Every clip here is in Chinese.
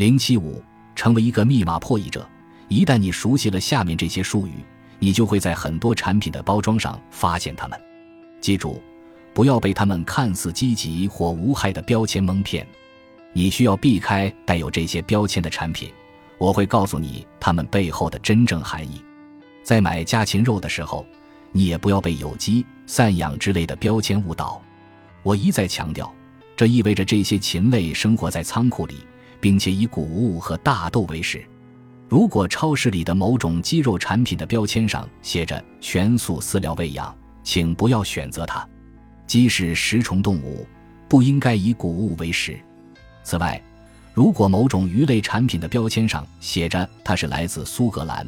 零七五，成为一个密码破译者。一旦你熟悉了下面这些术语，你就会在很多产品的包装上发现它们。记住，不要被他们看似积极或无害的标签蒙骗。你需要避开带有这些标签的产品。我会告诉你它们背后的真正含义。在买家禽肉的时候，你也不要被有机、散养之类的标签误导。我一再强调，这意味着这些禽类生活在仓库里，并且以谷物和大豆为食。如果超市里的某种鸡肉产品的标签上写着“全素饲料喂养”，请不要选择它。鸡是食虫动物，不应该以谷物为食。此外，如果某种鱼类产品的标签上写着它是来自苏格兰、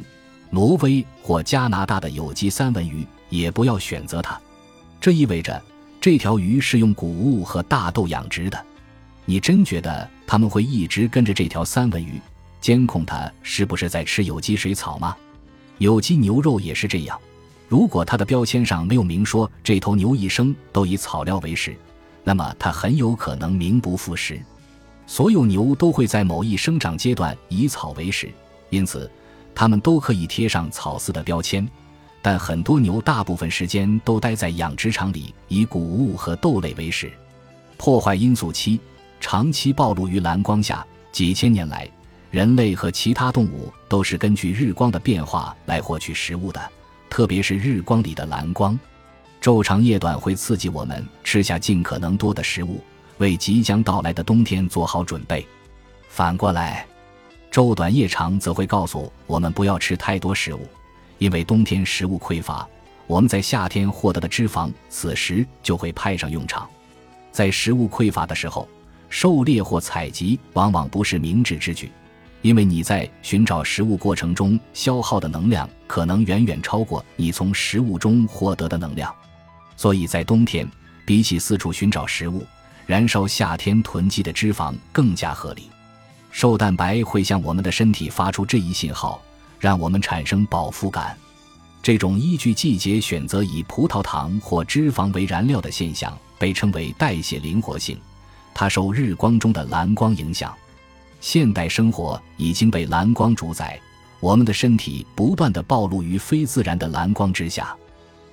挪威或加拿大的有机三文鱼，也不要选择它。这意味着这条鱼是用谷物和大豆养殖的。你真觉得他们会一直跟着这条三文鱼，监控它是不是在吃有机水草吗？有机牛肉也是这样。如果它的标签上没有明说这头牛一生都以草料为食，那么它很有可能名不副实。所有牛都会在某一生长阶段以草为食，因此它们都可以贴上草饲的标签。但很多牛大部分时间都待在养殖场里，以谷物和豆类为食。破坏因素七：长期暴露于蓝光下。几千年来，人类和其他动物都是根据日光的变化来获取食物的，特别是日光里的蓝光。昼长夜短会刺激我们吃下尽可能多的食物。为即将到来的冬天做好准备。反过来，昼短夜长则会告诉我们不要吃太多食物，因为冬天食物匮乏，我们在夏天获得的脂肪此时就会派上用场。在食物匮乏的时候，狩猎或采集往往不是明智之举，因为你在寻找食物过程中消耗的能量可能远远超过你从食物中获得的能量。所以在冬天，比起四处寻找食物。燃烧夏天囤积的脂肪更加合理，瘦蛋白会向我们的身体发出这一信号，让我们产生饱腹感。这种依据季节选择以葡萄糖或脂肪为燃料的现象被称为代谢灵活性，它受日光中的蓝光影响。现代生活已经被蓝光主宰，我们的身体不断的暴露于非自然的蓝光之下，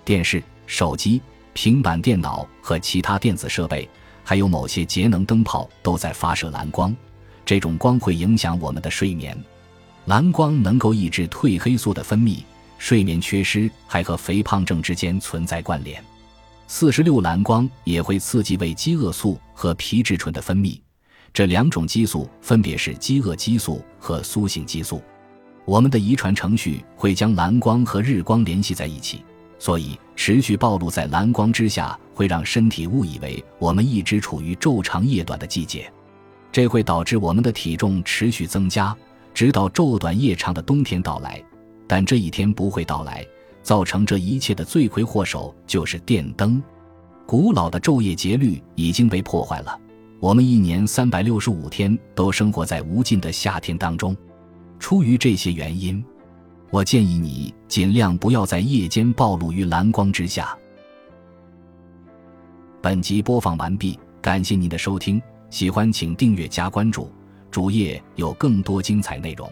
电视、手机、平板电脑和其他电子设备。还有某些节能灯泡都在发射蓝光，这种光会影响我们的睡眠。蓝光能够抑制褪黑素的分泌，睡眠缺失还和肥胖症之间存在关联。四十六蓝光也会刺激胃饥饿素和皮质醇的分泌，这两种激素分别是饥饿激素和苏醒激素。我们的遗传程序会将蓝光和日光联系在一起。所以，持续暴露在蓝光之下，会让身体误以为我们一直处于昼长夜短的季节，这会导致我们的体重持续增加，直到昼短夜长的冬天到来。但这一天不会到来，造成这一切的罪魁祸首就是电灯。古老的昼夜节律已经被破坏了，我们一年三百六十五天都生活在无尽的夏天当中。出于这些原因。我建议你尽量不要在夜间暴露于蓝光之下。本集播放完毕，感谢您的收听，喜欢请订阅加关注，主页有更多精彩内容。